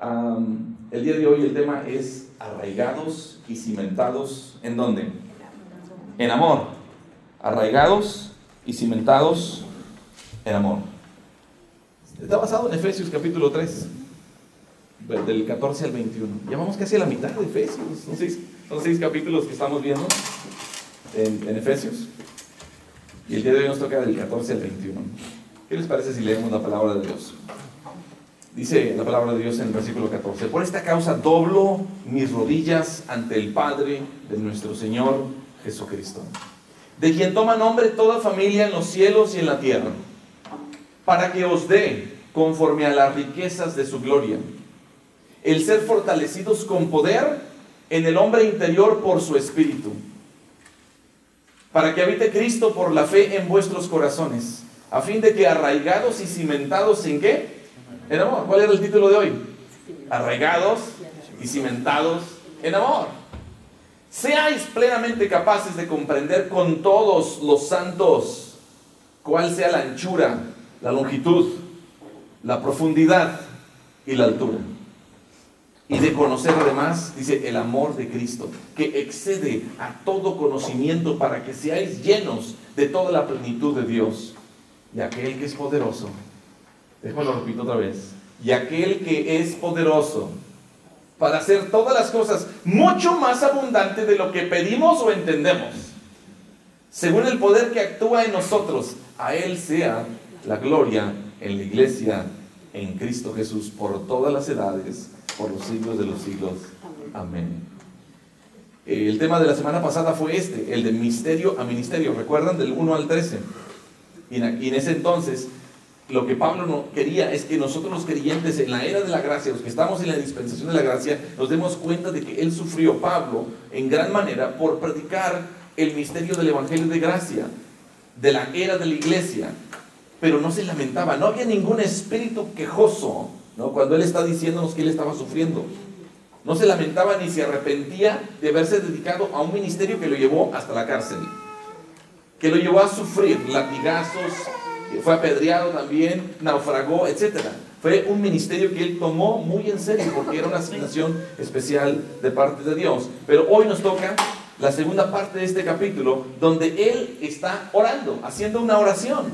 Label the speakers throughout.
Speaker 1: el día de hoy el tema es arraigados y cimentados en dónde? En amor. Arraigados y cimentados en amor. Está basado en Efesios capítulo 3, del 14 al 21. Ya vamos casi a la mitad de Efesios. Son seis capítulos que estamos viendo en, en Efesios. Y el día de hoy nos toca del 14 al 21. ¿Qué les parece si leemos la palabra de Dios? Dice la palabra de Dios en el versículo 14, por esta causa doblo mis rodillas ante el Padre de nuestro Señor Jesucristo, de quien toma nombre toda familia en los cielos y en la tierra, para que os dé, conforme a las riquezas de su gloria, el ser fortalecidos con poder en el hombre interior por su espíritu, para que habite Cristo por la fe en vuestros corazones, a fin de que arraigados y cimentados en qué? En amor. ¿Cuál era el título de hoy? Arraigados y cimentados en amor. Seáis plenamente capaces de comprender con todos los santos cuál sea la anchura, la longitud, la profundidad y la altura. Y de conocer además, dice, el amor de Cristo, que excede a todo conocimiento para que seáis llenos de toda la plenitud de Dios. Y aquel que es poderoso Déjame lo repito otra vez. Y aquel que es poderoso para hacer todas las cosas mucho más abundante de lo que pedimos o entendemos. Según el poder que actúa en nosotros, a Él sea la gloria en la iglesia, en Cristo Jesús, por todas las edades, por los siglos de los siglos. Amén. El tema de la semana pasada fue este, el de misterio a ministerio. ¿Recuerdan? Del 1 al 13. Y en ese entonces lo que Pablo no quería es que nosotros los creyentes en la era de la gracia, los que estamos en la dispensación de la gracia, nos demos cuenta de que él sufrió, Pablo, en gran manera por predicar el misterio del Evangelio de gracia, de la era de la iglesia, pero no se lamentaba, no había ningún espíritu quejoso, ¿no? Cuando él está diciéndonos que él estaba sufriendo. No se lamentaba ni se arrepentía de haberse dedicado a un ministerio que lo llevó hasta la cárcel, que lo llevó a sufrir latigazos, fue apedreado también, naufragó, etc. Fue un ministerio que él tomó muy en serio porque era una asignación especial de parte de Dios. Pero hoy nos toca la segunda parte de este capítulo donde él está orando, haciendo una oración.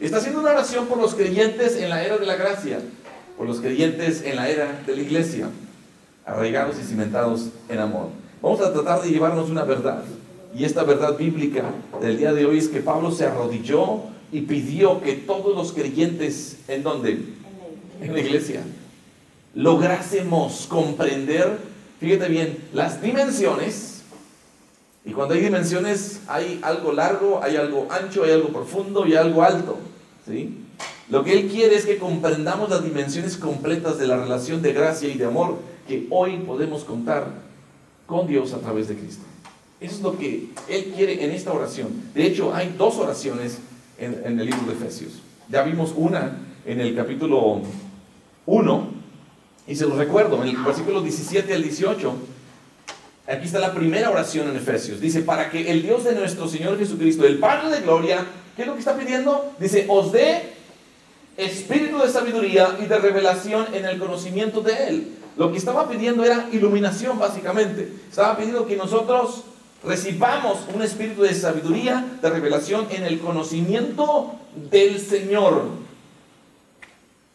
Speaker 1: Está haciendo una oración por los creyentes en la era de la gracia, por los creyentes en la era de la iglesia, arraigados y cimentados en amor. Vamos a tratar de llevarnos una verdad. Y esta verdad bíblica del día de hoy es que Pablo se arrodilló y pidió que todos los creyentes, ¿en dónde? En la iglesia. Lográsemos comprender, fíjate bien, las dimensiones. Y cuando hay dimensiones hay algo largo, hay algo ancho, hay algo profundo y algo alto. ¿sí? Lo que Él quiere es que comprendamos las dimensiones completas de la relación de gracia y de amor que hoy podemos contar con Dios a través de Cristo. Eso es lo que Él quiere en esta oración. De hecho, hay dos oraciones en, el libro de Efesios. Ya vimos una en el capítulo 1, y se los recuerdo, en el versículo 17 al 18, aquí está la primera oración en Efesios. Dice, para que el Dios de nuestro Señor Jesucristo, el Padre de Gloria, ¿qué es lo que está pidiendo? Dice, os dé espíritu de sabiduría y de revelación en el conocimiento de Él. Lo que estaba pidiendo era iluminación, básicamente. Estaba pidiendo que nosotros recibamos un espíritu de sabiduría, de revelación en el conocimiento del Señor.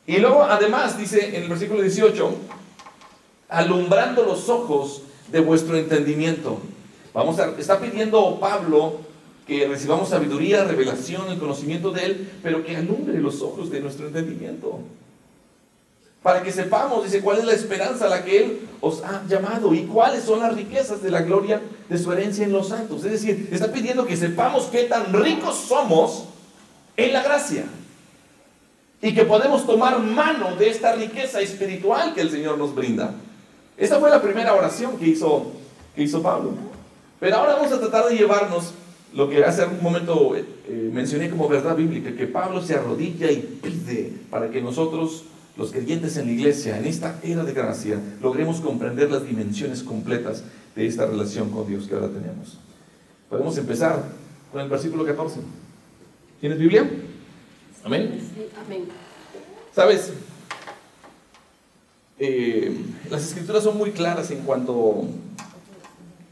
Speaker 1: Y luego además dice en el versículo 18, alumbrando los ojos de vuestro entendimiento. Vamos a, está pidiendo Pablo que recibamos sabiduría, revelación, el conocimiento de Él, pero que alumbre los ojos de nuestro entendimiento para que sepamos, dice, cuál es la esperanza a la que Él os ha llamado y cuáles son las riquezas de la gloria de su herencia en los santos. Es decir, está pidiendo que sepamos qué tan ricos somos en la gracia y que podemos tomar mano de esta riqueza espiritual que el Señor nos brinda. Esta fue la primera oración que hizo, que hizo Pablo. Pero ahora vamos a tratar de llevarnos lo que hace un momento eh, mencioné como verdad bíblica, que Pablo se arrodilla y pide para que nosotros los creyentes en la iglesia, en esta era de gracia, logremos comprender las dimensiones completas de esta relación con Dios que ahora tenemos. Podemos empezar con el versículo 14. ¿Tienes Biblia? Amén. Amén. ¿Sabes? eh, las escrituras son muy claras en cuanto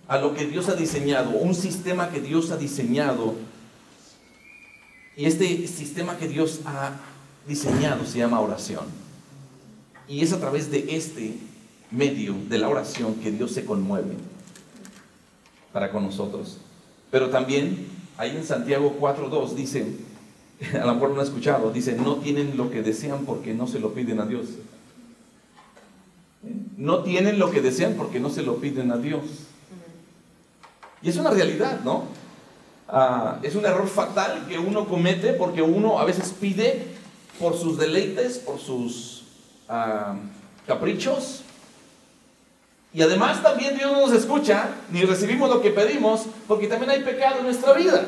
Speaker 1: a lo que Dios ha diseñado, un sistema que Dios ha diseñado. Y este sistema que Dios ha diseñado se llama oración. Y es a través de este medio de la oración que Dios se conmueve para con nosotros. Pero también ahí en Santiago 4.2 dice, a lo mejor no ha escuchado, dice, no tienen lo que desean porque no se lo piden a Dios. No tienen lo que desean porque no se lo piden a Dios. Y es una realidad, ¿no? Ah, es un error fatal que uno comete porque uno a veces pide por sus deleites, por sus caprichos. Y además también Dios no nos escucha ni recibimos lo que pedimos porque también hay pecado en nuestra vida.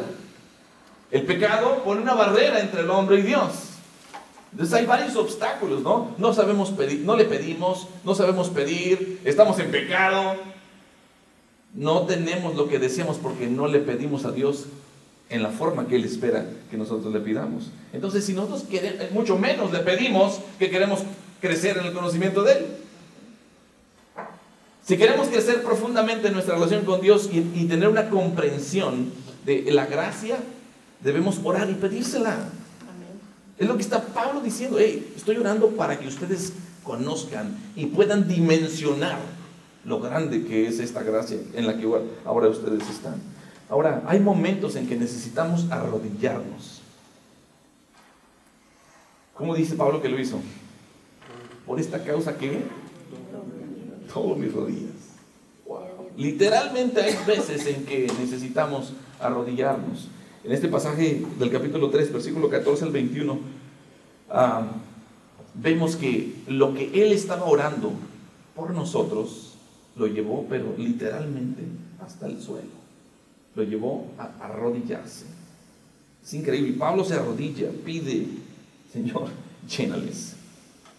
Speaker 1: El pecado pone una barrera entre el hombre y Dios. Entonces hay varios obstáculos, ¿no? No sabemos pedir, no le pedimos, no sabemos pedir, estamos en pecado. No tenemos lo que deseamos porque no le pedimos a Dios en la forma que Él espera que nosotros le pidamos. Entonces, si nosotros queremos, mucho menos le pedimos que queremos crecer en el conocimiento de Él. Si queremos crecer profundamente en nuestra relación con Dios y, y tener una comprensión de la gracia, debemos orar y pedírsela. Es lo que está Pablo diciendo. Hey, estoy orando para que ustedes conozcan y puedan dimensionar lo grande que es esta gracia en la que ahora ustedes están. Ahora, hay momentos en que necesitamos arrodillarnos. ¿Cómo dice Pablo que lo hizo? Por esta causa que todos mis rodillas. Literalmente hay veces en que necesitamos arrodillarnos. En este pasaje del capítulo 3, versículo 14 al 21, vemos que lo que él estaba orando por nosotros lo llevó, pero literalmente hasta el suelo. Lo llevó a arrodillarse. Es increíble. Pablo se arrodilla, pide, Señor, llénales.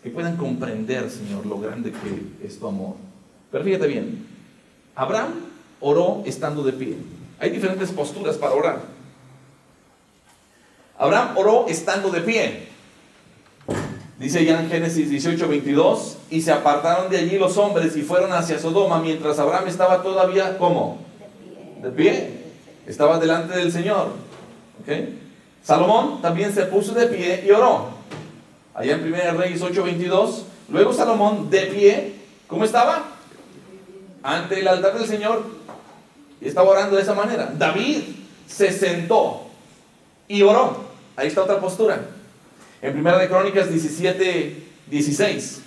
Speaker 1: Que puedan comprender, Señor, lo grande que es tu amor. Pero fíjate bien, Abraham oró estando de pie. Hay diferentes posturas para orar. Abraham oró estando de pie. Dice ya en Génesis 18, 22, y se apartaron de allí los hombres y fueron hacia Sodoma mientras Abraham estaba todavía, ¿cómo? De pie. Estaba delante del Señor. Salomón también se puso de pie y oró. Allá en 1 Reyes 8, 22. Luego Salomón de pie, ¿cómo estaba? Ante el altar del Señor y estaba orando de esa manera. David se sentó y oró. Ahí está otra postura. En Primera de Crónicas 17, 16.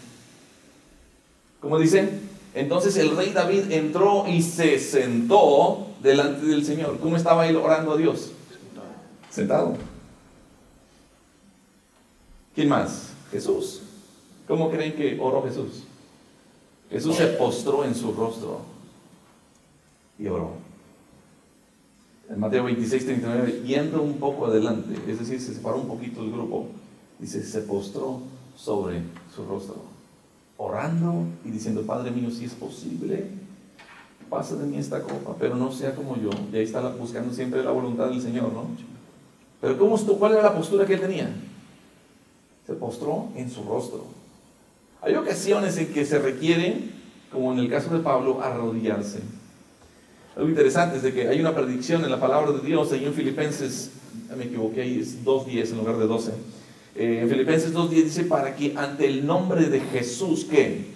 Speaker 1: ¿Cómo dice? Entonces el rey David entró y se sentó delante del Señor. ¿Cómo estaba él orando a Dios? Sentado. ¿Quién más? Jesús. ¿Cómo creen que oró Jesús? Jesús se postró en su rostro y oró. En Mateo 26, 39, yendo un poco adelante, es decir, se separó un poquito el grupo, dice, se postró sobre su rostro, orando y diciendo, Padre mío, si es posible, pasa de mí esta copa, pero no sea como yo. Y ahí está buscando siempre la voluntad del Señor, ¿no? Pero ¿cómo, ¿cuál era la postura que él tenía? Se postró en su rostro. Hay ocasiones en que se requiere, como en el caso de Pablo, arrodillarse. Algo interesante es de que hay una predicción en la palabra de Dios, ahí en Filipenses, me equivoqué, ahí es 2.10 en lugar de 12. Eh, en Filipenses 2.10 dice, para que ante el nombre de Jesús, ¿qué?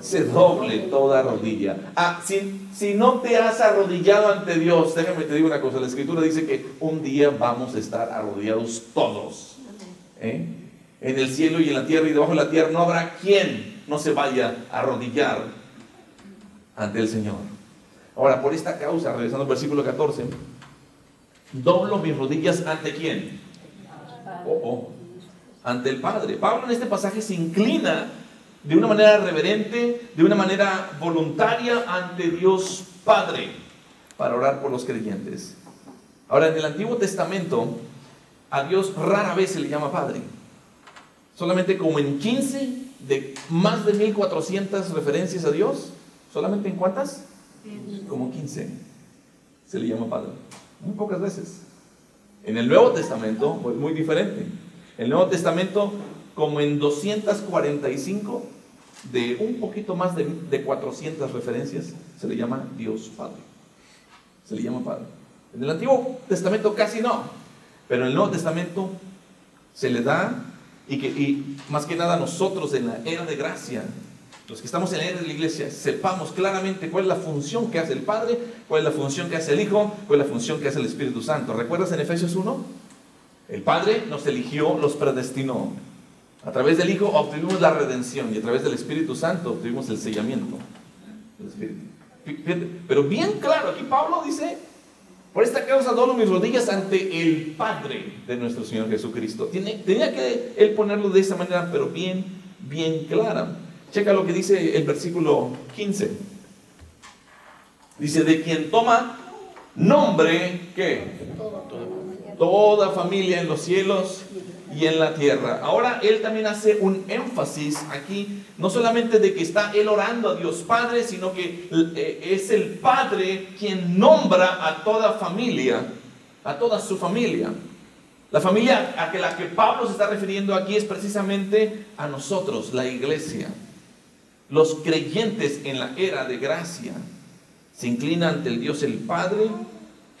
Speaker 1: Se doble toda rodilla. Ah, si, si no te has arrodillado ante Dios, déjame te digo una cosa, la escritura dice que un día vamos a estar arrodillados todos. ¿eh? En el cielo y en la tierra y debajo de la tierra no habrá quien no se vaya a arrodillar ante el Señor. Ahora, por esta causa, regresando al versículo 14, doblo mis rodillas ante quién? Oh, ante el Padre. Pablo en este pasaje se inclina de una manera reverente, de una manera voluntaria ante Dios Padre para orar por los creyentes. Ahora, en el Antiguo Testamento, a Dios rara vez se le llama Padre. Solamente como en 15 de más de 1400 referencias a Dios, solamente en cuántas? Como 15 se le llama Padre. Muy pocas veces. En el Nuevo Testamento, muy diferente. El Nuevo Testamento, como en 245 de un poquito más de, de 400 referencias, se le llama Dios Padre. Se le llama Padre. En el Antiguo Testamento casi no, pero en el Nuevo Testamento se le da y que y más que nada nosotros en la era de gracia, los que estamos en la era de la iglesia, sepamos claramente cuál es la función que hace el Padre, cuál es la función que hace el Hijo, cuál es la función que hace el Espíritu Santo. ¿Recuerdas en Efesios 1? El Padre nos eligió, los predestinó. A través del Hijo obtuvimos la redención y a través del Espíritu Santo obtuvimos el sellamiento. Pero bien claro, aquí Pablo dice, por esta causa doblo mis rodillas ante el Padre de nuestro Señor Jesucristo. Tiene, tenía que él ponerlo de esa manera, pero bien, bien clara. Checa lo que dice el versículo 15. Dice, de quien toma nombre, ¿qué? Toda familia en los cielos y en la tierra. Ahora él también hace un énfasis aquí, no solamente de que está él orando a Dios Padre, sino que eh, es el Padre quien nombra a toda familia, a toda su familia. La familia a la que Pablo se está refiriendo aquí es precisamente a nosotros, la iglesia. Los creyentes en la era de gracia se inclinan ante el Dios el Padre,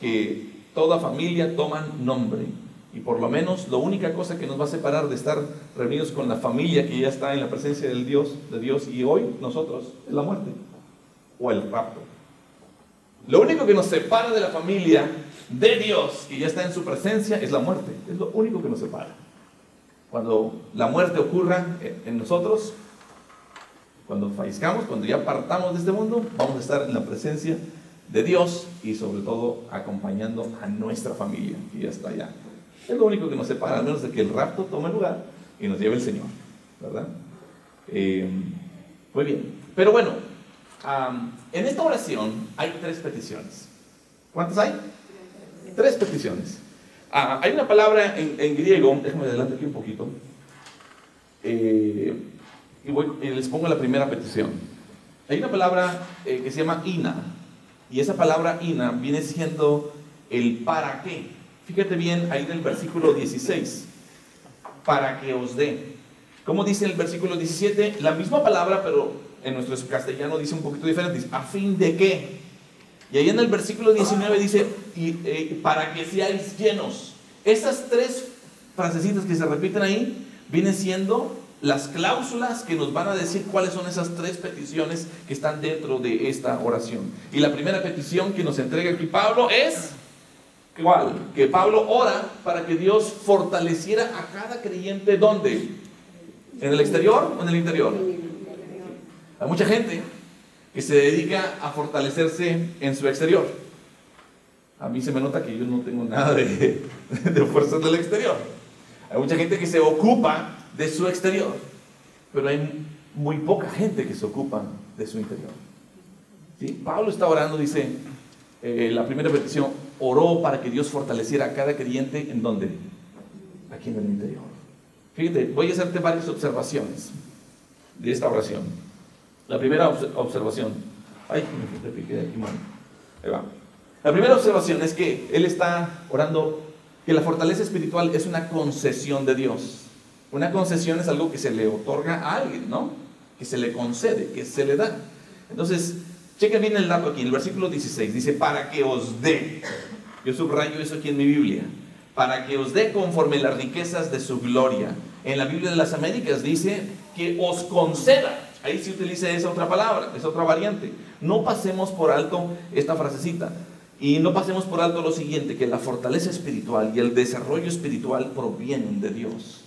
Speaker 1: que toda familia toman nombre. Y por lo menos la única cosa que nos va a separar de estar reunidos con la familia que ya está en la presencia del Dios, de Dios y hoy nosotros es la muerte o el rapto. Lo único que nos separa de la familia de Dios que ya está en su presencia es la muerte. Es lo único que nos separa. Cuando la muerte ocurra en nosotros, cuando fallezcamos, cuando ya partamos de este mundo, vamos a estar en la presencia de Dios y sobre todo acompañando a nuestra familia que ya está allá. Es lo único que nos separa, al menos de que el rapto tome lugar y nos lleve el Señor, ¿verdad? Eh, muy bien. Pero bueno, en esta oración hay tres peticiones. ¿Cuántas hay? Tres peticiones. Ah, hay una palabra en, griego, déjame adelante aquí un poquito, eh, y, les pongo la primera petición. Hay una palabra eh, que se llama ina, y esa palabra ina viene siendo el para qué. Fíjate bien ahí en el versículo 16. Para que os dé. ¿Cómo dice el versículo 17? La misma palabra, pero en nuestro castellano dice un poquito diferente. Dice, a fin de qué. Y ahí en el versículo 19 dice, eh, para que seáis llenos. Esas tres frasecitas que se repiten ahí vienen siendo las cláusulas que nos van a decir cuáles son esas tres peticiones que están dentro de esta oración. Y la primera petición que nos entrega aquí Pablo es ¿Cuál? Que Pablo ora para que Dios fortaleciera a cada creyente ¿dónde? ¿En el exterior o en el interior? Hay mucha gente que se dedica a fortalecerse en su exterior. A mí se me nota que yo no tengo nada de, de fuerza del exterior. Hay mucha gente que se ocupa de su exterior, pero hay muy poca gente que se ocupa de su interior. ¿Sí? Pablo está orando, dice, eh, la primera petición, oró para que Dios fortaleciera a cada creyente en donde? Aquí en el interior. Fíjate, voy a hacerte varias observaciones de esta oración. La primera observación, ay, me piqué aquí, Ahí va. La primera observación es que él está orando que la fortaleza espiritual es una concesión de Dios. Una concesión es algo que se le otorga a alguien, ¿no? Que se le concede, que se le da. Entonces, chequen bien el dato aquí, el versículo 16, dice, para que os dé. Yo subrayo eso aquí en mi Biblia. Para que os dé conforme las riquezas de su gloria. En la Biblia de las Américas dice que os conceda. Ahí se utiliza esa otra palabra, esa otra variante. No pasemos por alto esta frasecita. Y no pasemos por alto lo siguiente, que la fortaleza espiritual y el desarrollo espiritual provienen de Dios.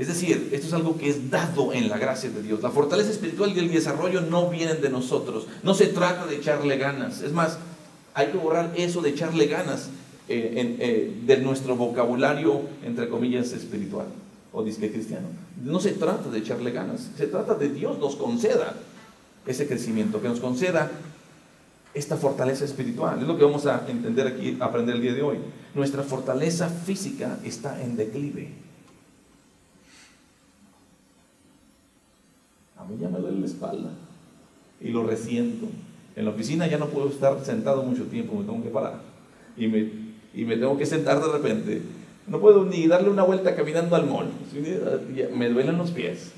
Speaker 1: Es decir, esto es algo que es dado en la gracia de Dios. La fortaleza espiritual y el desarrollo no vienen de nosotros. No se trata de echarle ganas. Es más, hay que borrar eso de echarle ganas eh, eh, de nuestro vocabulario, entre comillas, espiritual o disque cristiano. No se trata de echarle ganas, se trata de Dios nos conceda ese crecimiento, que nos conceda esta fortaleza espiritual. Es lo que vamos a entender aquí, aprender el día de hoy. Nuestra fortaleza física está en declive. A mí ya me duele la espalda y lo resiento. En la oficina ya no puedo estar sentado mucho tiempo, me tengo que parar. Y me, y me tengo que sentar de repente. No puedo ni darle una vuelta caminando al mall. Me duelen los pies.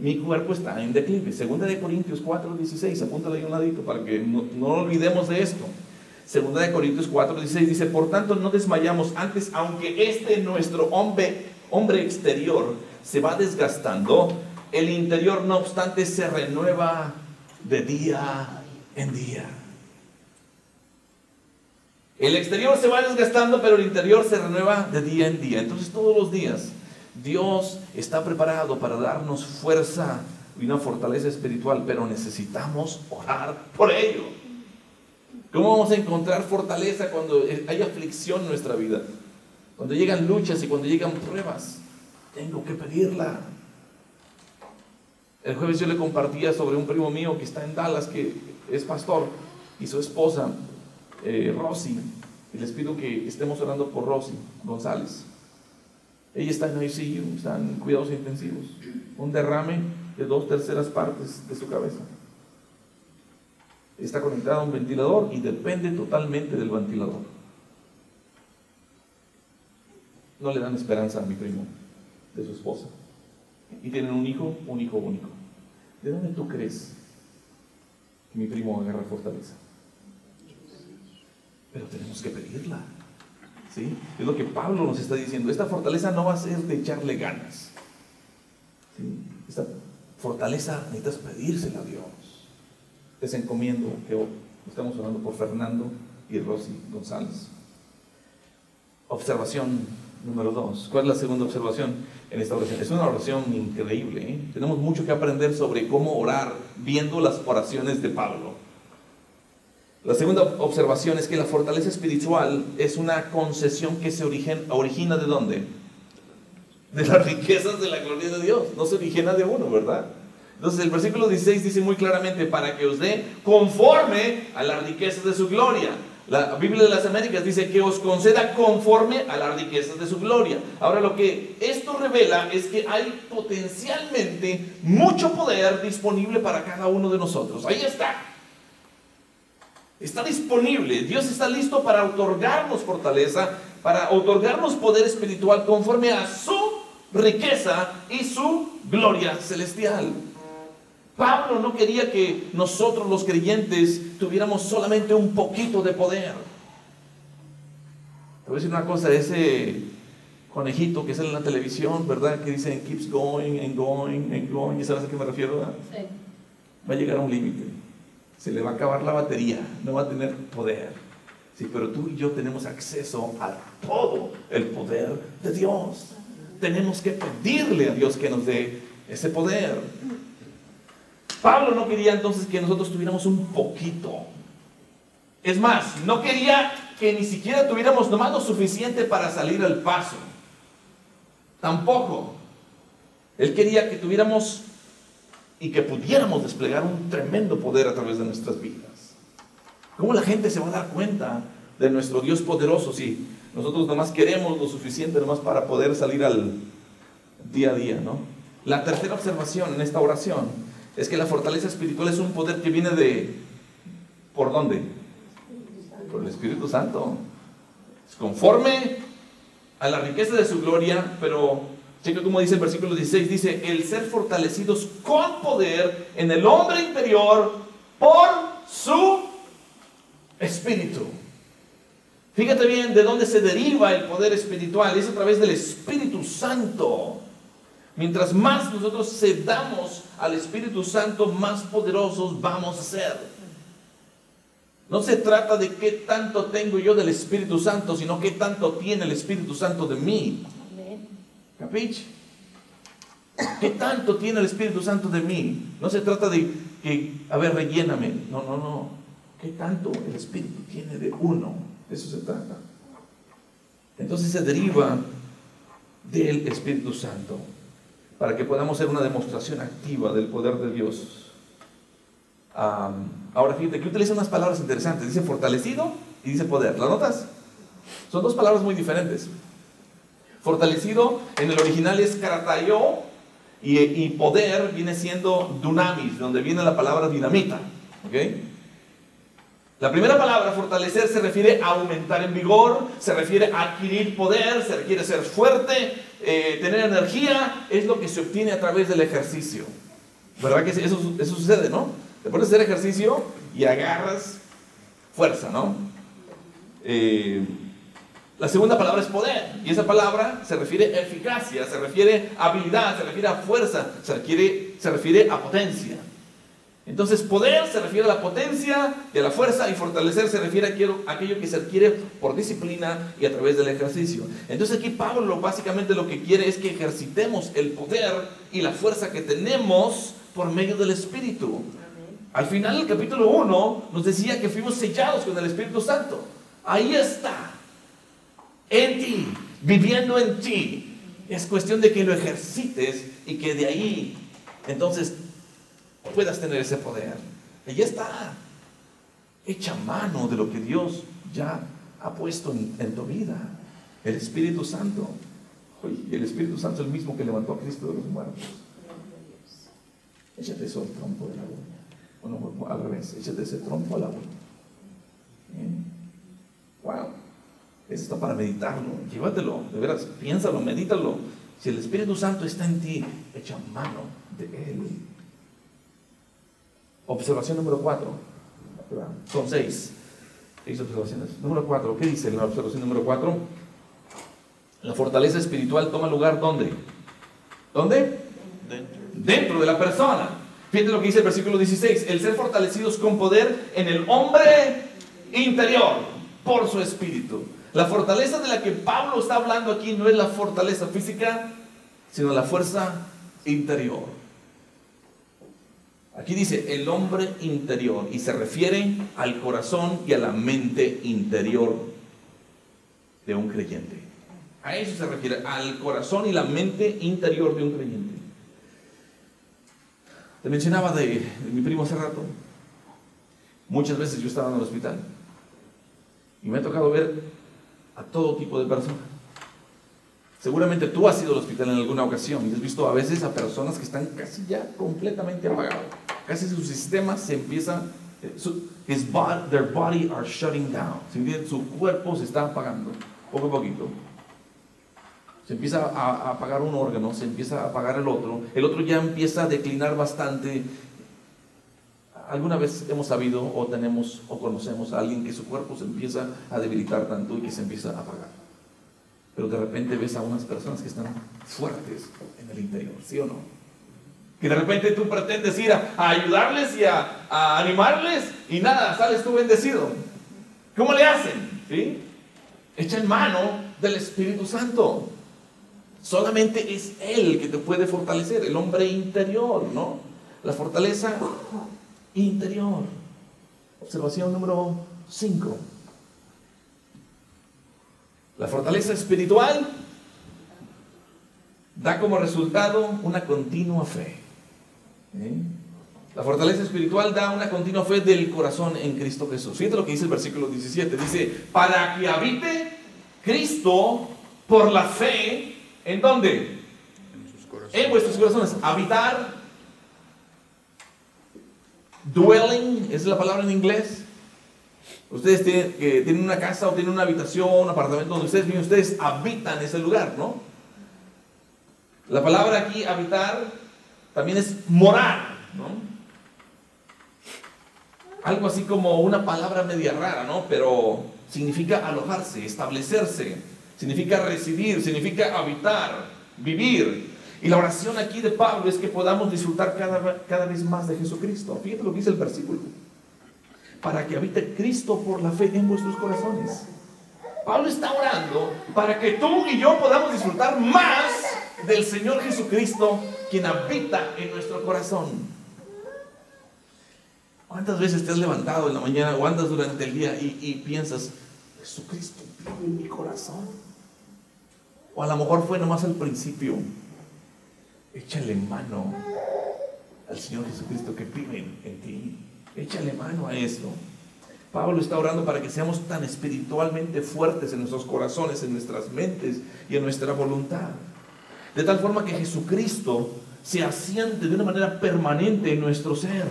Speaker 1: mi cuerpo está en declive. Segunda de Corintios 4, 16, apúntale ahí un ladito para que no, no olvidemos de esto. Segunda de Corintios 4, 16 dice, por tanto no desmayamos antes, aunque este nuestro hombre, hombre exterior se va desgastando, el interior no obstante se renueva de día en día. El exterior se va desgastando, pero el interior se renueva de día en día. Entonces todos los días Dios está preparado para darnos fuerza y una fortaleza espiritual, pero necesitamos orar por ello. ¿Cómo vamos a encontrar fortaleza cuando hay aflicción en nuestra vida? Cuando llegan luchas y cuando llegan pruebas. Tengo que pedirla. El jueves yo le compartía sobre un primo mío que está en Dallas, que es pastor, y su esposa, eh, Rosy. Y les pido que estemos orando por Rosy González. Ella está en ICU, está en cuidados intensivos. Un derrame de dos terceras partes de su cabeza. Está conectada a un ventilador y depende totalmente del ventilador. No le dan esperanza a mi primo, de su esposa. Y tienen un hijo, un hijo único. ¿De dónde tú crees que mi primo agarra fortaleza? Pero tenemos que pedirla. ¿Sí? Es lo que Pablo nos está diciendo. Esta fortaleza no va a ser de echarle ganas. Esta fortaleza necesitas pedírsela a Dios. Les encomiendo que estamos hablando por Fernando y Rosy González. Observación número dos. ¿Cuál es la segunda observación en esta oración? Es una oración increíble. ¿eh? Tenemos mucho que aprender sobre cómo orar viendo las oraciones de Pablo. La segunda observación es que la fortaleza espiritual es una concesión que se origina de dónde? De las riquezas de la gloria de Dios. No se origina de uno, ¿verdad? Entonces el versículo 16 dice muy claramente, para que os dé conforme a las riquezas de su gloria. La Biblia de las Américas dice que os conceda conforme a las riquezas de su gloria. Ahora lo que esto revela es que hay potencialmente mucho poder disponible para cada uno de nosotros. Ahí está. Está disponible. Dios está listo para otorgarnos fortaleza, para otorgarnos poder espiritual conforme a su riqueza y su gloria celestial. Pablo no quería que nosotros los creyentes tuviéramos solamente un poquito de poder. Te voy a decir una cosa, ese conejito que sale en la televisión, ¿verdad? Que dice keeps going and going and going, ¿sabes a qué me refiero? Sí. Va a llegar a un límite se le va a acabar la batería, no va a tener poder. Sí, pero tú y yo tenemos acceso a todo el poder de Dios. Tenemos que pedirle a Dios que nos dé ese poder. Pablo no quería entonces que nosotros tuviéramos un poquito. Es más, no quería que ni siquiera tuviéramos nomás lo suficiente para salir al paso. Tampoco. Él quería que tuviéramos y que pudiéramos desplegar un tremendo poder a través de nuestras vidas. ¿Cómo la gente se va a dar cuenta de nuestro Dios poderoso si nosotros nomás queremos lo suficiente nomás para poder salir al día a día, ¿no? La tercera observación en esta oración es que la fortaleza espiritual es un poder que viene de ¿por dónde? Por el Espíritu Santo. Es conforme a la riqueza de su gloria, pero Checa como dice el versículo 16, dice, el ser fortalecidos con poder en el hombre interior por su espíritu. Fíjate bien de dónde se deriva el poder espiritual, es a través del Espíritu Santo. Mientras más nosotros cedamos al Espíritu Santo, más poderosos vamos a ser. No se trata de qué tanto tengo yo del Espíritu Santo, sino qué tanto tiene el Espíritu Santo de mí. ¿Capiche? ¿Qué tanto tiene el Espíritu Santo de mí? No se trata de que, a ver, relléname. No, no, no. ¿Qué tanto el Espíritu tiene de uno? De eso se trata. Entonces se deriva del Espíritu Santo para que podamos hacer una demostración activa del poder de Dios. ahora fíjate que utiliza unas palabras interesantes. Dice fortalecido y dice poder. ¿La notas? Son dos palabras muy diferentes. Fortalecido en el original es karatayo y, poder viene siendo dunamis, donde viene la palabra dinamita. La primera palabra, fortalecer, se refiere a aumentar en vigor, se refiere a adquirir poder, se requiere ser fuerte, eh, tener energía, es lo que se obtiene a través del ejercicio. ¿Verdad que eso, eso sucede, no? Te pones hacer ejercicio y agarras fuerza, ¿no? Eh, la segunda palabra es poder. Y esa palabra se refiere a eficacia, se refiere a habilidad, se refiere a fuerza, se refiere, se refiere a potencia. Entonces, poder se refiere a la potencia y a la fuerza, y fortalecer se refiere a aquello que se adquiere por disciplina y a través del ejercicio. Entonces, aquí Pablo básicamente lo que quiere es que ejercitemos el poder y la fuerza que tenemos por medio del Espíritu. Al final del capítulo 1 nos decía que fuimos sellados con el Espíritu Santo. Ahí está, en ti, viviendo en ti. Es cuestión de que lo ejercites y que de ahí entonces puedas tener ese poder. Ahí está. Echa mano de lo que Dios ya ha puesto en, tu vida. El Espíritu Santo. el Espíritu Santo es el mismo que levantó a Cristo de los muertos. Échate eso al trompo de la uña. Bueno, al revés, échate ese trompo a la uña. Wow. Eso está para meditarlo. Llévatelo, de veras, piénsalo, medítalo. Si el Espíritu Santo está en ti, echa mano de Él. Observación número 4. Son seis. Seis observaciones. Número 4. ¿Qué dice la observación número 4? La fortaleza espiritual toma lugar ¿dónde? ¿Dónde? Dentro. Dentro de la persona. Fíjate lo que dice el versículo 16. El ser fortalecidos con poder en el hombre interior por su espíritu. La fortaleza de la que Pablo está hablando aquí no es la fortaleza física, sino la fuerza interior. Aquí dice el hombre interior y se refiere al corazón y a la mente interior de un creyente. A eso se refiere, al corazón y la mente interior de un creyente. Te mencionaba de, mi primo hace rato. Muchas veces yo estaba en el hospital y me ha tocado ver a todo tipo de personas. Seguramente tú has ido al hospital en alguna ocasión y has visto a veces a personas que están casi ya completamente apagados. Casi su sistema se empieza, eh, his body, their body are shutting down. Su cuerpo se está apagando, poco a poquito. Se empieza a, apagar un órgano, se empieza a apagar el otro. El otro ya empieza a declinar bastante. ¿Alguna vez hemos sabido o tenemos o conocemos a alguien que su cuerpo se empieza a debilitar tanto y que se empieza a apagar? pero de repente ves a unas personas que están fuertes en el interior, ¿sí o no? Que de repente tú pretendes ir a, ayudarles y a, animarles y nada, sales tú bendecido. ¿Cómo le hacen? ¿Sí? Echan mano del Espíritu Santo. Solamente es Él que te puede fortalecer, el hombre interior, ¿no? La fortaleza interior. Observación número 5. La fortaleza espiritual da como resultado una continua fe. ¿Eh? La fortaleza espiritual da una continua fe del corazón en Cristo Jesús. Fíjate lo que dice el versículo 17. Dice, para que habite Cristo por la fe, ¿en dónde? En, en vuestros corazones. Habitar, dwelling, es la palabra en inglés. Ustedes tienen, tienen una casa o tienen una habitación, un apartamento donde ustedes viven, ustedes habitan ese lugar, ¿no? La palabra aquí, habitar, también es morar, ¿no? Algo así como una palabra media rara, ¿no? Pero significa alojarse, establecerse, significa residir, significa habitar, vivir. Y la oración aquí de Pablo es que podamos disfrutar cada, cada vez más de Jesucristo. Fíjate lo que dice el versículo para que habite Cristo por la fe en vuestros corazones. Pablo está orando para que tú y yo podamos disfrutar más del Señor Jesucristo, quien habita en nuestro corazón. ¿Cuántas veces te has levantado en la mañana o andas durante el día y, piensas, Jesucristo vive en mi corazón? O a lo mejor fue nomás al principio. Échale mano al Señor Jesucristo que vive en ti. Échale mano a eso. Pablo está orando para que seamos tan espiritualmente fuertes en nuestros corazones, en nuestras mentes y en nuestra voluntad. De tal forma que Jesucristo se asiente de una manera permanente en nuestro ser.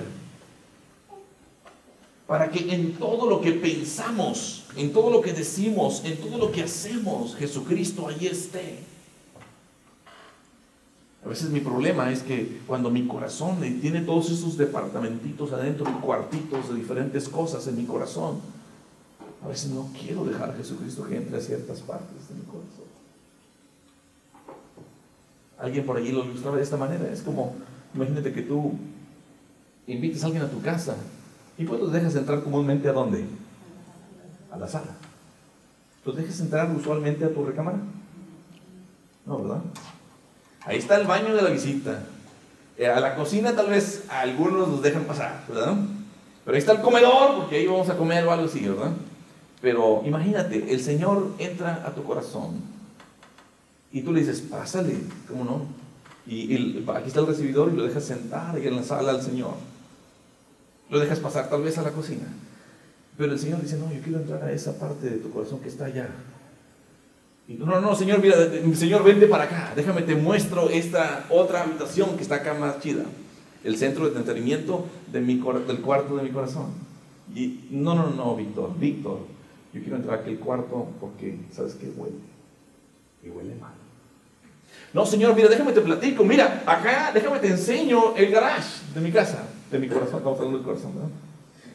Speaker 1: Para que en todo lo que pensamos, en todo lo que decimos, en todo lo que hacemos, Jesucristo allí esté. A veces mi problema es que cuando mi corazón tiene todos esos departamentitos adentro, cuartitos de diferentes cosas en mi corazón, a veces no quiero dejar a Jesucristo que entre a ciertas partes de mi corazón. Alguien por allí lo ilustraba de esta manera. Es como, imagínate que tú invites a alguien a tu casa y pues los dejas entrar comúnmente a dónde? A la sala. ¿Los dejas entrar usualmente a tu recámara? No, ¿verdad? Ahí está el baño de la visita. Eh, a la cocina tal vez algunos los dejan pasar, ¿verdad? Pero ahí está el comedor, porque ahí vamos a comer o algo así, ¿verdad? Pero imagínate, el Señor entra a tu corazón y tú le dices, pásale, ¿cómo no? Y, aquí está el recibidor y lo dejas sentar en la sala al Señor. Lo dejas pasar tal vez a la cocina. Pero el Señor dice, no, yo quiero entrar a esa parte de tu corazón que está allá. Y tú, no, no, Señor, mira, Señor, vente para acá. Déjame, te muestro esta otra habitación que está acá más chida. El centro de entretenimiento de mi, del cuarto de mi corazón. Y no, no, no, Víctor, Víctor, yo quiero entrar a aquel cuarto porque, ¿sabes qué huele? Y huele mal. No, Señor, mira, déjame te platico. Mira, acá, déjame te enseño el garage de mi casa, de mi corazón. Estamos hablando del corazón, ¿verdad?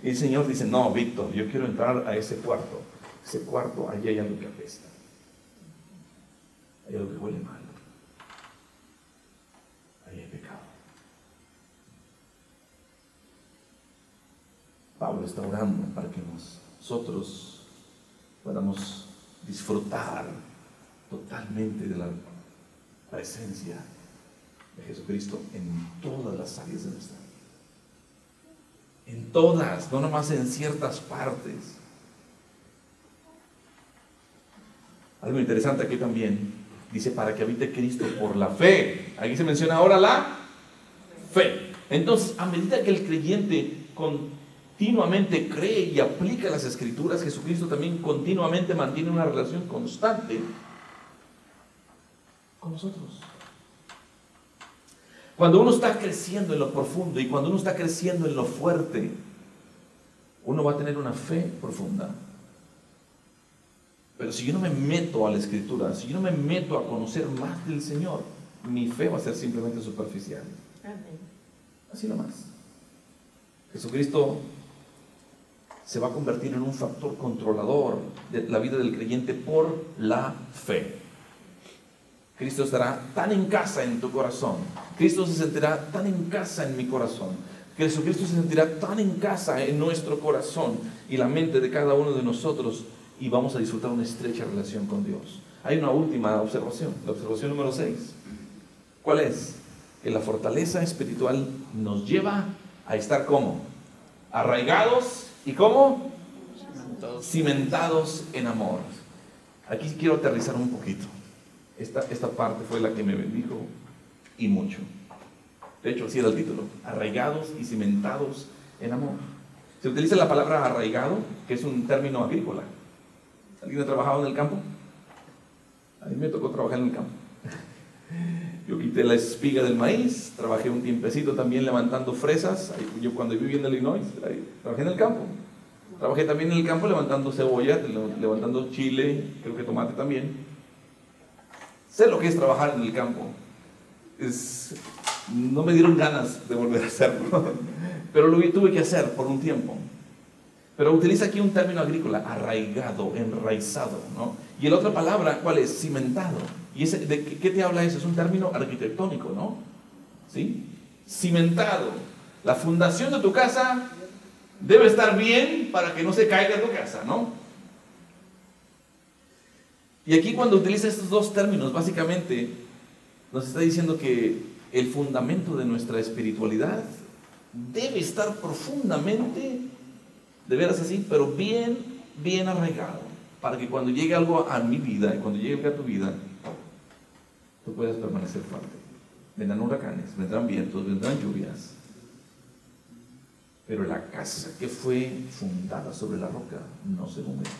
Speaker 1: Y el Señor dice, no, Víctor, yo quiero entrar a ese cuarto. Ese cuarto, allí hay algo que apesta. Hay algo que huele mal. Ahí hay pecado. Pablo está orando para que nosotros podamos disfrutar totalmente de la presencia de Jesucristo en todas las áreas de nuestra vida. En todas, no nomás en ciertas partes. Algo interesante aquí también dice para que habite Cristo por la fe. Aquí se menciona ahora la fe. Entonces, a medida que el creyente continuamente cree y aplica las escrituras, Jesucristo también continuamente mantiene una relación constante con nosotros. Cuando uno está creciendo en lo profundo y cuando uno está creciendo en lo fuerte, uno va a tener una fe profunda. Pero si yo no me meto a la escritura, si yo no me meto a conocer más del Señor, mi fe va a ser simplemente superficial. Así nomás. Jesucristo se va a convertir en un factor controlador de la vida del creyente por la fe. Cristo estará tan en casa en tu corazón. Cristo se sentirá tan en casa en mi corazón. Jesucristo se sentirá tan en casa en nuestro corazón y la mente de cada uno de nosotros y vamos a disfrutar una estrecha relación con Dios. Hay una última observación, la observación número 6. ¿Cuál es? Que la fortaleza espiritual nos lleva a estar como arraigados y como cimentados en amor. Aquí quiero aterrizar un poquito. Esta, esta parte fue la que me bendijo y mucho. De hecho, así era el título, arraigados y cimentados en amor. Se utiliza la palabra arraigado, que es un término agrícola. ¿Alguien ha trabajado en el campo? A mí me tocó trabajar en el campo. Yo quité la espiga del maíz, trabajé un tiempecito también levantando fresas. Yo cuando viví en Illinois, trabajé en el campo. Trabajé también en el campo levantando cebolla, levantando chile, creo que tomate también. Sé lo que es trabajar en el campo. No me dieron ganas de volver a hacerlo, pero lo tuve que hacer por un tiempo. Pero utiliza aquí un término agrícola, arraigado, enraizado, ¿no? Y la otra palabra, ¿cuál es? Cimentado. ¿Y ese, de qué te habla eso? Es un término arquitectónico, ¿no? ¿Sí? Cimentado. La fundación de tu casa debe estar bien para que no se caiga tu casa, ¿no? Y aquí cuando utiliza estos dos términos, básicamente nos está diciendo que el fundamento de nuestra espiritualidad debe estar profundamente, de veras así, pero bien, bien arraigado, para que cuando llegue algo a mi vida y cuando llegue a tu vida, tú puedas permanecer fuerte. Vendrán huracanes, vendrán vientos, vendrán lluvias, pero la casa que fue fundada sobre la roca no se moverá.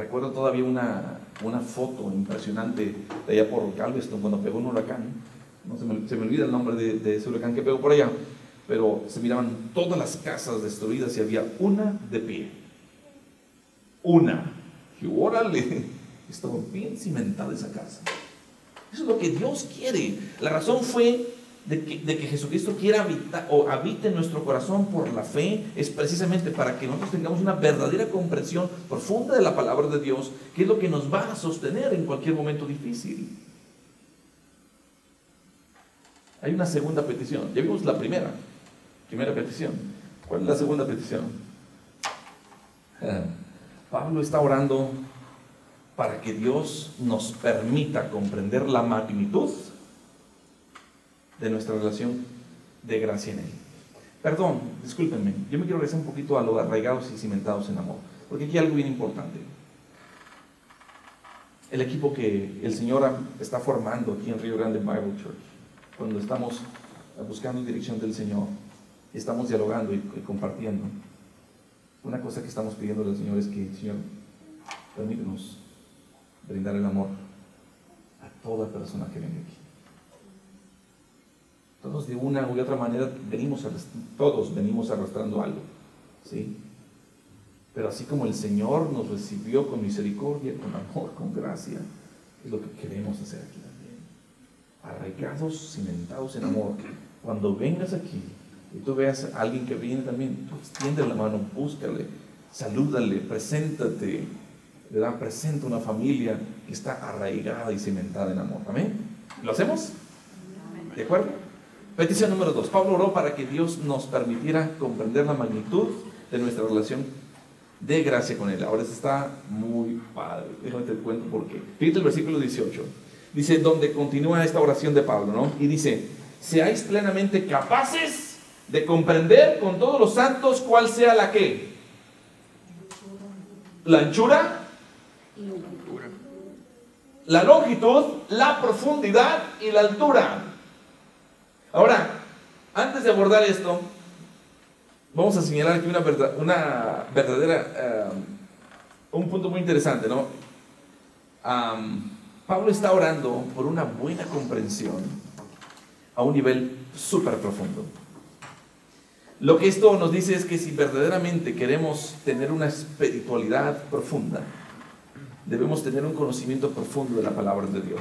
Speaker 1: Recuerdo todavía una, foto impresionante de allá por Galveston cuando pegó un huracán. No se me, olvida el nombre de, ese huracán que pegó por allá, pero se miraban todas las casas destruidas y había una de pie. Una. Y órale, estaba bien cimentada esa casa. Eso es lo que Dios quiere. La razón fue de que, Jesucristo quiera habitar o habite en nuestro corazón por la fe es precisamente para que nosotros tengamos una verdadera comprensión profunda de la palabra de Dios, que es lo que nos va a sostener en cualquier momento difícil. Hay una segunda petición. Ya vimos la primera. Primera petición. ¿Cuál es la segunda petición? Pablo está orando para que Dios nos permita comprender la magnitud de nuestra relación de gracia en Él. Perdón, discúlpenme, yo me quiero regresar un poquito a los arraigados y cimentados en amor, porque aquí hay algo bien importante. El equipo que el Señor está formando aquí en Río Grande Bible Church, cuando estamos buscando dirección del Señor, estamos dialogando y, compartiendo, una cosa que estamos pidiendo al Señor es que, Señor, permítanos brindar el amor a toda persona que venga aquí. Todos de una u otra manera venimos todos venimos arrastrando algo, ¿sí? Pero así como el Señor nos recibió con misericordia, con amor, con gracia, es lo que queremos hacer aquí también. Arraigados, cimentados en amor. Cuando vengas aquí y tú veas a alguien que viene también, tú extiende la mano, búscale, salúdale, preséntate, da Presenta una familia que está arraigada y cimentada en amor. ¿Amén? ¿Lo hacemos? ¿De acuerdo? Petición número dos. Pablo oró para que Dios nos permitiera comprender la magnitud de nuestra relación de gracia con Él. Ahora está muy padre. Déjame te cuento por qué. Fíjate el versículo 18. Dice, donde continúa esta oración de Pablo, ¿no? Y dice, seáis plenamente capaces de comprender con todos los santos cuál sea la que. La anchura, la longitud, la profundidad y la altura Ahora, antes de abordar esto, vamos a señalar aquí una, verdadera, eh, un punto muy interesante, ¿no? Pablo está orando por una buena comprensión a un nivel súper profundo. Lo que esto nos dice es que si verdaderamente queremos tener una espiritualidad profunda, debemos tener un conocimiento profundo de la palabra de Dios.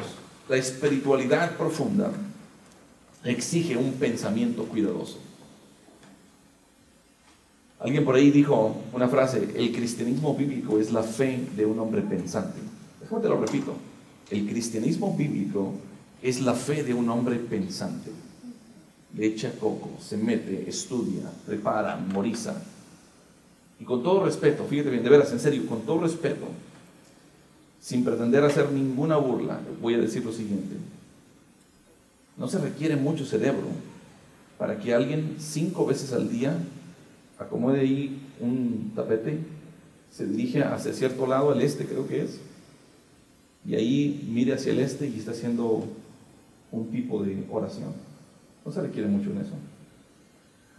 Speaker 1: La espiritualidad profunda exige un pensamiento cuidadoso. Alguien por ahí dijo una frase, el cristianismo bíblico es la fe de un hombre pensante. Déjame te lo repito, el cristianismo bíblico es la fe de un hombre pensante. Le echa coco, se mete, estudia, prepara, memoriza. Y con todo respeto, fíjate bien, de veras, en serio, con todo respeto, sin pretender hacer ninguna burla, voy a decir lo siguiente. No se requiere mucho cerebro para que alguien cinco veces al día acomode ahí un tapete, se dirige hacia cierto lado, al este creo que es, y ahí mire hacia el este y está haciendo un tipo de oración. No se requiere mucho en eso.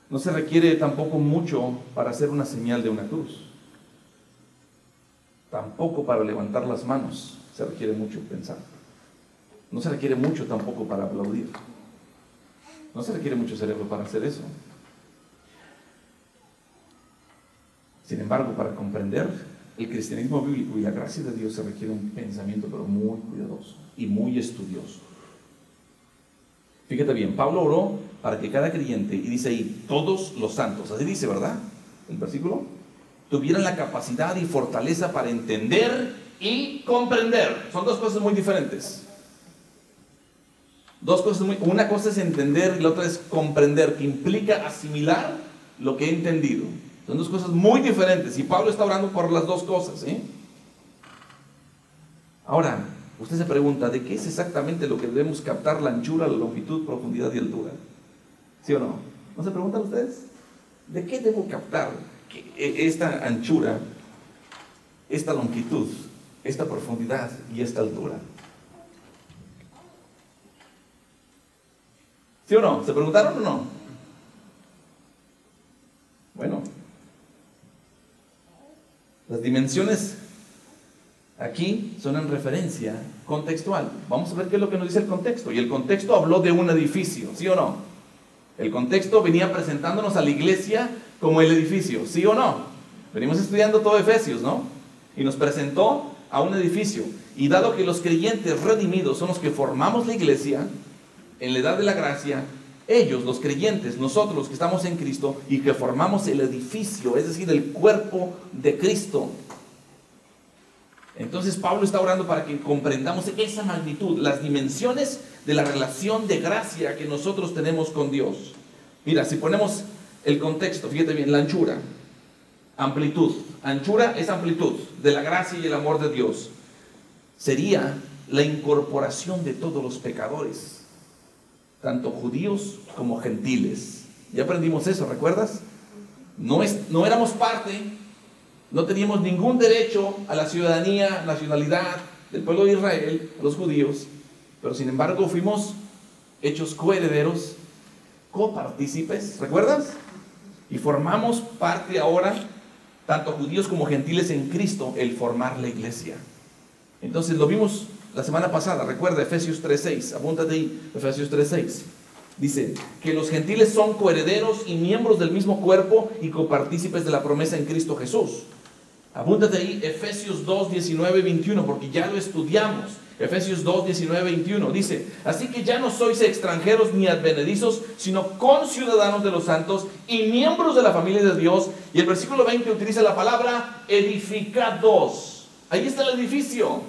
Speaker 1: No se requiere tampoco mucho para hacer una señal de una cruz. Tampoco para levantar las manos se requiere mucho pensar. No se requiere mucho tampoco para aplaudir. No se requiere mucho cerebro para hacer eso. Sin embargo, para comprender el cristianismo bíblico y la gracia de Dios se requiere un pensamiento, pero muy cuidadoso y muy estudioso. Fíjate bien, Pablo oró para que cada creyente, y dice ahí, todos los santos, así dice, ¿verdad? El versículo, tuvieran la capacidad y fortaleza para entender y comprender. Son dos cosas muy diferentes. Dos cosas una cosa es entender y la otra es comprender, que implica asimilar lo que he entendido. Son dos cosas muy diferentes y Pablo está orando por las dos cosas. ¿eh? Ahora, usted se pregunta, ¿de qué es exactamente lo que debemos captar la anchura, la longitud, profundidad y altura? ¿Sí o no? ¿No se preguntan ustedes? ¿De qué debo captar e, esta anchura, esta longitud, esta profundidad y esta altura? ¿Sí o no? ¿Se preguntaron o no? Bueno, las dimensiones aquí son en referencia contextual. Vamos a ver qué es lo que nos dice el contexto. Y el contexto habló de un edificio, ¿sí o no? El contexto venía presentándonos a la iglesia como el edificio, ¿sí o no? Venimos estudiando todo Efesios, ¿no? Y nos presentó a un edificio. Y dado que los creyentes redimidos son los que formamos la iglesia en la edad de la gracia, ellos, los creyentes, nosotros los que estamos en Cristo y que formamos el edificio, es decir, el cuerpo de Cristo. Entonces Pablo está orando para que comprendamos esa magnitud, las dimensiones de la relación de gracia que nosotros tenemos con Dios. Mira, si ponemos el contexto, fíjate bien, la anchura, amplitud. Anchura es amplitud de la gracia y el amor de Dios. Sería la incorporación de todos los pecadores, tanto judíos como gentiles. Ya aprendimos eso, ¿recuerdas? No, es, no éramos parte, no teníamos ningún derecho a la ciudadanía, nacionalidad del pueblo de Israel, los judíos, pero sin embargo fuimos hechos coherederos, copartícipes, ¿recuerdas? Y formamos parte ahora, tanto judíos como gentiles en Cristo, el formar la iglesia. Entonces lo vimos la semana pasada, recuerda Efesios 3.6, apúntate ahí, Efesios 3.6. Dice que los gentiles son coherederos y miembros del mismo cuerpo y copartícipes de la promesa en Cristo Jesús. Apúntate ahí Efesios 2, 19, 21, porque ya lo estudiamos. Efesios 2, 19, 21 dice, así que ya no sois extranjeros ni advenedizos, sino conciudadanos de los santos y miembros de la familia de Dios. Y el versículo 20 utiliza la palabra edificados. Ahí está el edificio.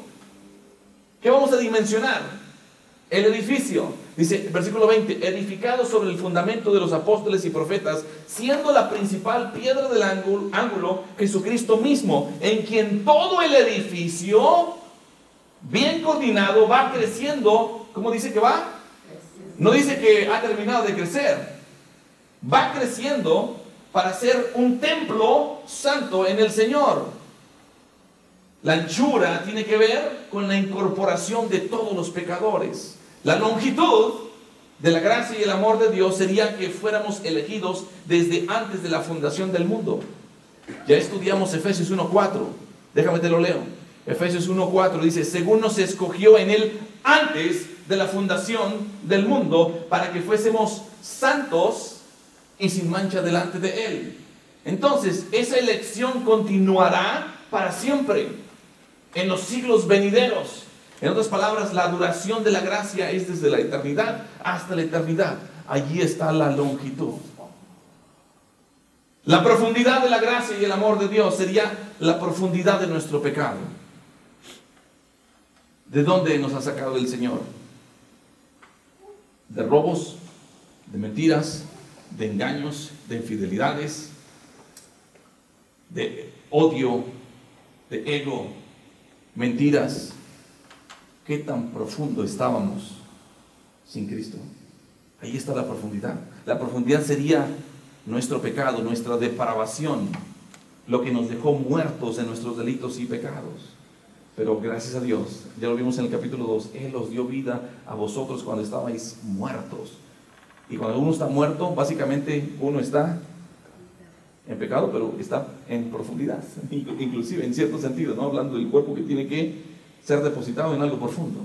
Speaker 1: ¿Qué vamos a dimensionar? El edificio. Dice, versículo 20, edificado sobre el fundamento de los apóstoles y profetas, siendo la principal piedra del ángulo, ángulo Jesucristo mismo, en quien todo el edificio bien coordinado, va creciendo. ¿Cómo dice que va? No dice que ha terminado de crecer. Va creciendo para ser un templo santo en el Señor. La anchura tiene que ver con la incorporación de todos los pecadores. La longitud de la gracia y el amor de Dios sería que fuéramos elegidos desde antes de la fundación del mundo. Ya estudiamos Efesios 1.4. Déjame te lo leo. Efesios 1.4 dice, según nos escogió en él antes de la fundación del mundo, para que fuésemos santos y sin mancha delante de él. Entonces, esa elección continuará para siempre, en los siglos venideros. En otras palabras, la duración de la gracia es desde la eternidad hasta la eternidad. Allí está la longitud. La profundidad de la gracia y el amor de Dios sería la profundidad de nuestro pecado. ¿De dónde nos ha sacado el Señor? De robos, de mentiras, de engaños, de infidelidades, de odio, de ego, mentiras. ¿Qué tan profundo estábamos sin Cristo? Ahí está la profundidad. La profundidad sería nuestro pecado, nuestra depravación, lo que nos dejó muertos en nuestros delitos y pecados. Pero gracias a Dios, ya lo vimos en el capítulo 2, Él os dio vida a vosotros cuando estabais muertos. Y cuando uno está muerto, básicamente uno está en pecado, pero está en profundidad, inclusive en cierto sentido, ¿no? Hablando del cuerpo que tiene que ser depositado en algo profundo.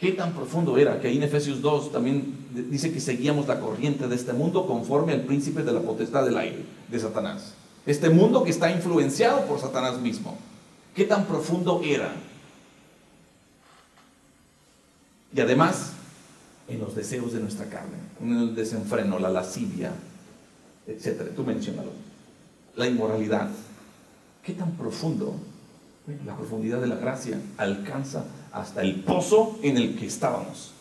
Speaker 1: ¿Qué tan profundo era? Que ahí en Efesios 2 también dice que seguíamos la corriente de este mundo conforme al príncipe de la potestad del aire, de Satanás. Este mundo que está influenciado por Satanás mismo. ¿Qué tan profundo era? Y además, en los deseos de nuestra carne, el desenfreno, la lascivia, etcétera. Tú mencionalo. La inmoralidad. ¿Qué tan profundo? La profundidad de la gracia alcanza hasta el pozo en el que estábamos.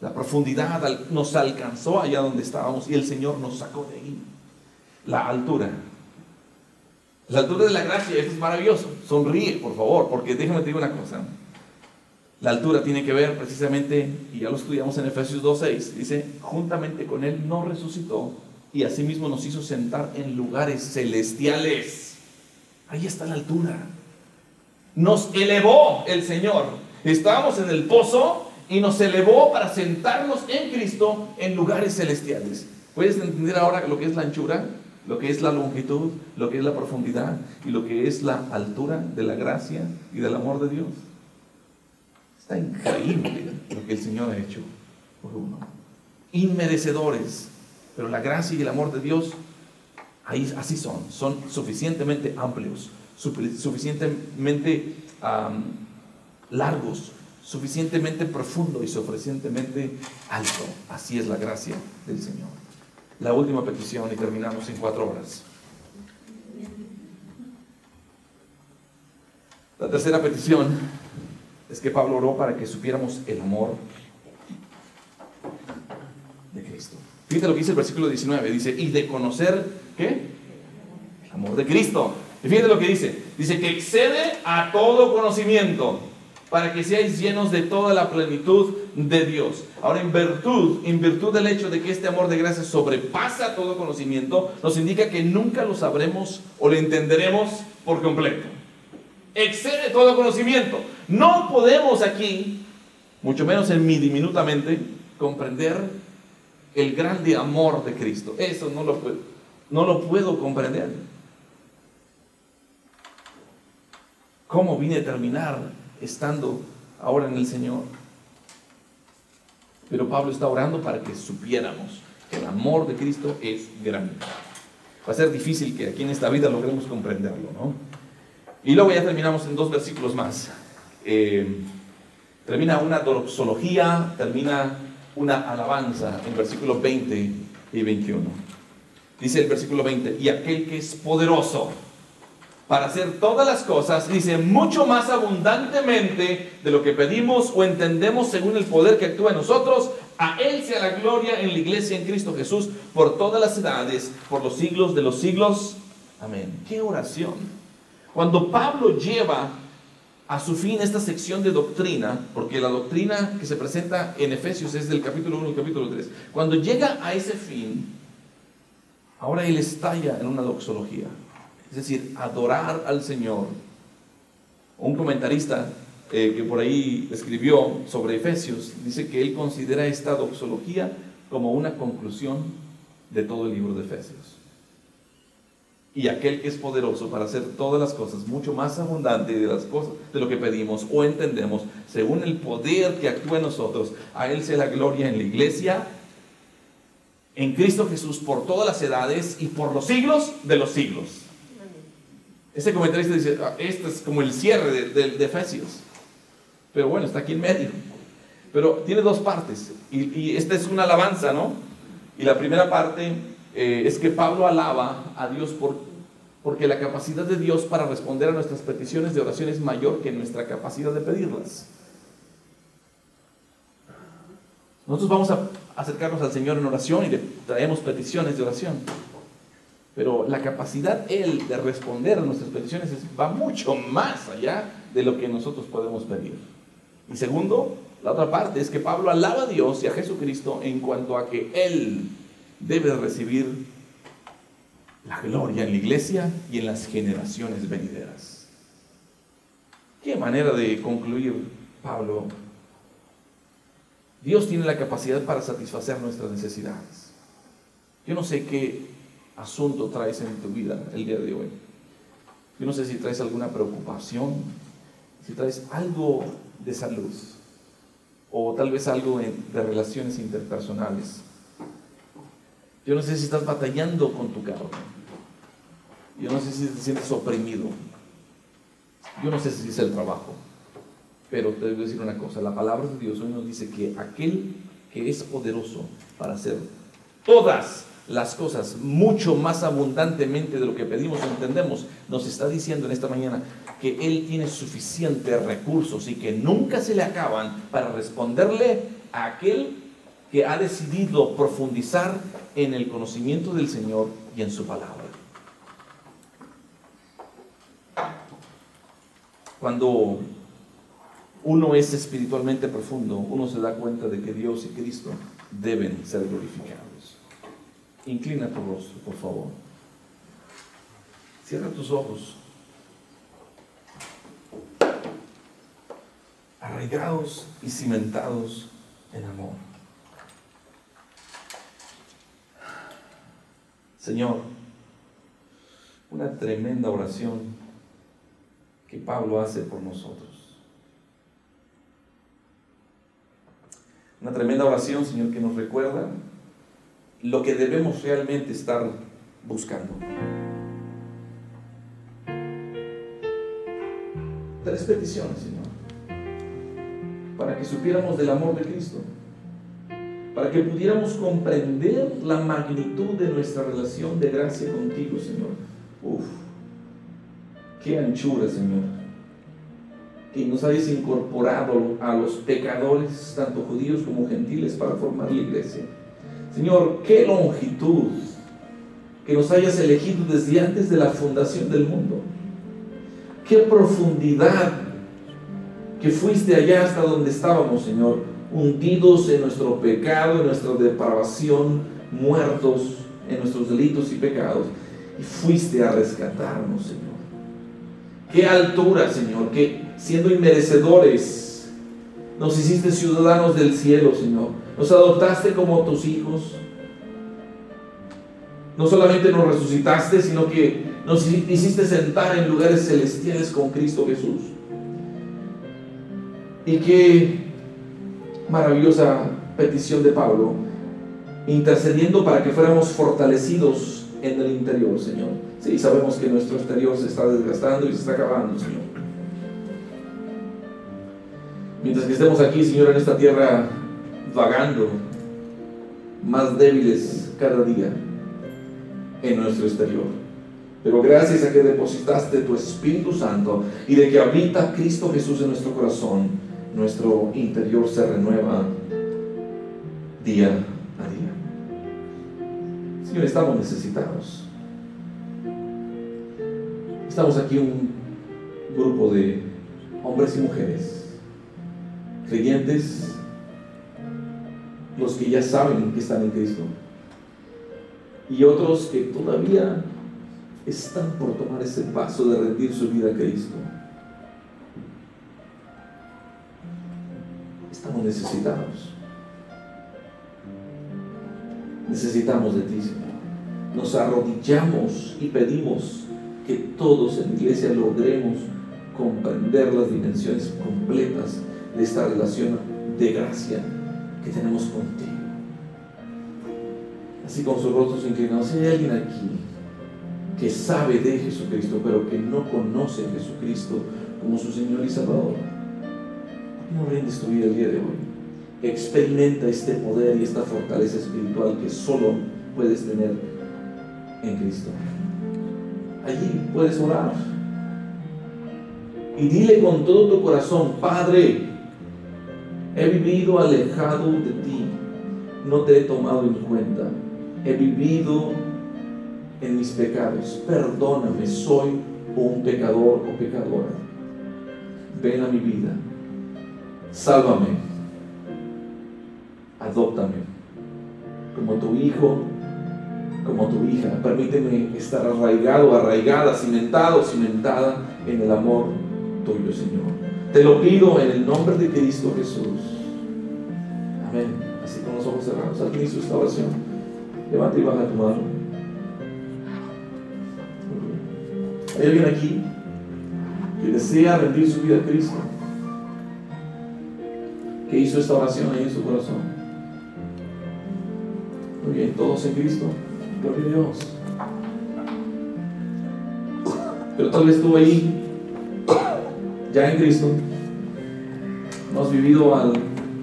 Speaker 1: La profundidad nos alcanzó allá donde estábamos y el Señor nos sacó de ahí. La altura la altura de la gracia, es maravilloso. Sonríe, por favor, porque déjame decir una cosa. La altura tiene que ver precisamente, y ya lo estudiamos en Efesios 2.6, dice, juntamente con Él no resucitó y asimismo nos hizo sentar en lugares celestiales. Ahí está la altura. Nos elevó el Señor. Estábamos en el pozo y nos elevó para sentarnos en Cristo en lugares celestiales. ¿Puedes entender ahora lo que es la anchura? lo que es la longitud, lo que es la profundidad y lo que es la altura de la gracia y del amor de Dios. Está increíble lo que el Señor ha hecho por uno. Inmerecedores, pero la gracia y el amor de Dios así son, son suficientemente amplios suficientemente largos, suficientemente profundo y suficientemente alto. Así es la gracia del Señor. La última petición y terminamos en cuatro horas. La tercera petición es que Pablo oró para que supiéramos el amor de Cristo. Fíjate lo que dice el versículo 19. Dice, y de conocer, ¿qué? El amor de Cristo. Y fíjate lo que dice. Dice que excede a todo conocimiento para que seáis llenos de toda la plenitud de Dios. Ahora, en virtud, en virtud del hecho de que este amor de gracia sobrepasa todo conocimiento, nos indica que nunca lo sabremos o lo entenderemos por completo. Excede todo conocimiento. No podemos aquí, mucho menos en mi diminutamente, comprender el grande amor de Cristo. Eso no lo puedo, no lo puedo comprender. ¿Cómo vine a terminar estando ahora en el Señor. Pero Pablo está orando para que supiéramos que el amor de Cristo es grande. Va a ser difícil que aquí en esta vida logremos comprenderlo, ¿no? Y luego ya terminamos en dos versículos más. Eh, termina una doxología, termina una alabanza en versículos 20 y 21. Dice el versículo 20, y aquel que es poderoso para hacer todas las cosas, dice, mucho más abundantemente de lo que pedimos o entendemos según el poder que actúa en nosotros, a Él sea la gloria en la iglesia en Cristo Jesús por todas las edades, por los siglos de los siglos. Amén. Qué oración. Cuando Pablo lleva a su fin esta sección de doctrina, porque la doctrina que se presenta en Efesios es del capítulo 1 y capítulo 3, cuando llega a ese fin, ahora él estalla en una doxología es decir, adorar al Señor. Un comentarista eh, que por ahí escribió sobre Efesios dice que él considera esta doxología como una conclusión de todo el libro de Efesios. Y aquel que es poderoso para hacer todas las cosas mucho más abundante de las cosas de lo que pedimos o entendemos, según el poder que actúa en nosotros, a él sea la gloria en la iglesia, en Cristo Jesús por todas las edades y por los siglos de los siglos. Ese comentarista dice, ah, este es como el cierre de, Efesios. Pero bueno, está aquí en medio. Pero tiene dos partes. Y, esta es una alabanza, ¿no? Y la primera parte eh, es que Pablo alaba a Dios por, porque la capacidad de Dios para responder a nuestras peticiones de oración es mayor que nuestra capacidad de pedirlas. Nosotros vamos a acercarnos al Señor en oración y le traemos peticiones de oración. Pero la capacidad Él de responder a nuestras peticiones va mucho más allá de lo que nosotros podemos pedir. Y segundo, la otra parte es que Pablo alaba a Dios y a Jesucristo en cuanto a que Él debe recibir la gloria en la iglesia y en las generaciones venideras. Qué manera de concluir, Pablo. Dios tiene la capacidad para satisfacer nuestras necesidades. Yo no sé qué asunto traes en tu vida el día de hoy. Yo no sé si traes alguna preocupación, si traes algo de salud o tal vez algo de relaciones interpersonales. Yo no sé si estás batallando con tu carro. Yo no sé si te sientes oprimido. Yo no sé si es el trabajo. Pero te debo decir una cosa, la palabra de Dios hoy nos dice que aquel que es poderoso para hacer todas las cosas mucho más abundantemente de lo que pedimos o entendemos, nos está diciendo en esta mañana que Él tiene suficientes recursos y que nunca se le acaban para responderle a aquel que ha decidido profundizar en el conocimiento del Señor y en su palabra. Cuando uno es espiritualmente profundo, uno se da cuenta de que Dios y Cristo deben ser glorificados. Inclina tu rostro, por favor. Cierra tus ojos. Arraigados y cimentados en amor. Señor, una tremenda oración que Pablo hace por nosotros. Una tremenda oración, Señor, que nos recuerda lo que debemos realmente estar buscando. tres peticiones, Señor, para que supiéramos del amor de Cristo, para que pudiéramos comprender la magnitud de nuestra relación de gracia contigo, Señor. Uf, qué anchura, Señor que nos hayas incorporado a los pecadores, tanto judíos como gentiles, para formar la iglesia. Señor, qué longitud que nos hayas elegido desde antes de la fundación del mundo. Qué profundidad que fuiste allá hasta donde estábamos, Señor, hundidos en nuestro pecado, en nuestra depravación, muertos en nuestros delitos y pecados. Y fuiste a rescatarnos, Señor. Qué altura, Señor, que siendo inmerecedores, nos hiciste ciudadanos del cielo, Señor. Nos adoptaste como tus hijos. No solamente nos resucitaste, sino que nos hiciste sentar en lugares celestiales con Cristo Jesús. Y qué maravillosa petición de Pablo, intercediendo para que fuéramos fortalecidos en el interior, Señor. Sí, sabemos que nuestro exterior se está desgastando y se está acabando, Señor. Mientras que estemos aquí, Señor, en esta tierra vagando, más débiles cada día en nuestro exterior. Pero gracias a que depositaste tu Espíritu Santo y de que habita Cristo Jesús en nuestro corazón, nuestro interior se renueva día a día. Señor, estamos necesitados. Estamos aquí un grupo de hombres y mujeres, creyentes, los que ya saben que están en Cristo, y otros que todavía están por tomar ese paso de rendir su vida a Cristo. Estamos necesitados. Necesitamos de ti, Señor. Nos arrodillamos y pedimos que todos en la iglesia logremos comprender las dimensiones completas de esta relación de gracia que tenemos contigo así con sus rostros inclinados, si hay alguien aquí que sabe de Jesucristo, pero que no conoce a Jesucristo como su Señor y Salvador, no rindes tu vida el día de hoy? Experimenta este poder y esta fortaleza espiritual que solo puedes tener en Cristo. Allí puedes orar. Y dile con todo tu corazón, Padre, he vivido alejado de ti, no te he tomado en cuenta he vivido en mis pecados. Perdóname, soy un pecador o pecadora. Ven a mi vida. Sálvame. Adóptame como tu hijo, como tu hija. Permíteme estar arraigado, arraigada, cimentado, cimentada en el amor tuyo, Señor. Te lo pido en el nombre de Cristo Jesús. Amén. Así con los ojos cerrados. Al inicio esta oración. Levanta y baja tu mano. ¿Hay alguien aquí que desea rendir su vida a Cristo? Que hizo esta oración ahí en su corazón. Muy bien, todos en Cristo. Gloria a Dios. Pero tal vez tú ahí, ya en Cristo, no has vivido a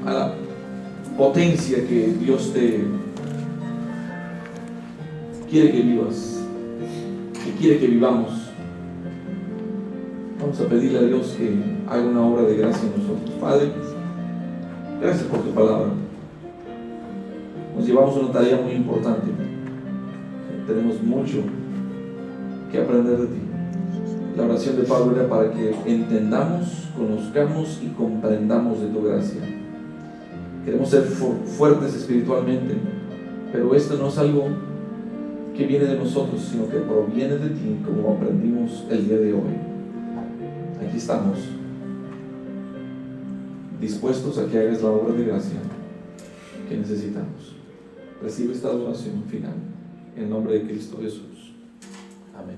Speaker 1: la potencia que Dios te quiere que vivas, que quiere que vivamos. Vamos a pedirle a Dios que haga una obra de gracia en nosotros. Padre, gracias por tu palabra. Nos llevamos una tarea muy importante. Tenemos mucho que aprender de ti. La oración de Pablo era para que entendamos, conozcamos y comprendamos de tu gracia. Queremos ser fuertes espiritualmente, pero esto no es algo que viene de nosotros, sino que proviene de ti, como aprendimos el día de hoy. Aquí estamos, dispuestos a que hagas la obra de gracia que necesitamos. Recibe esta adoración final en nombre de Cristo Jesús. Amén.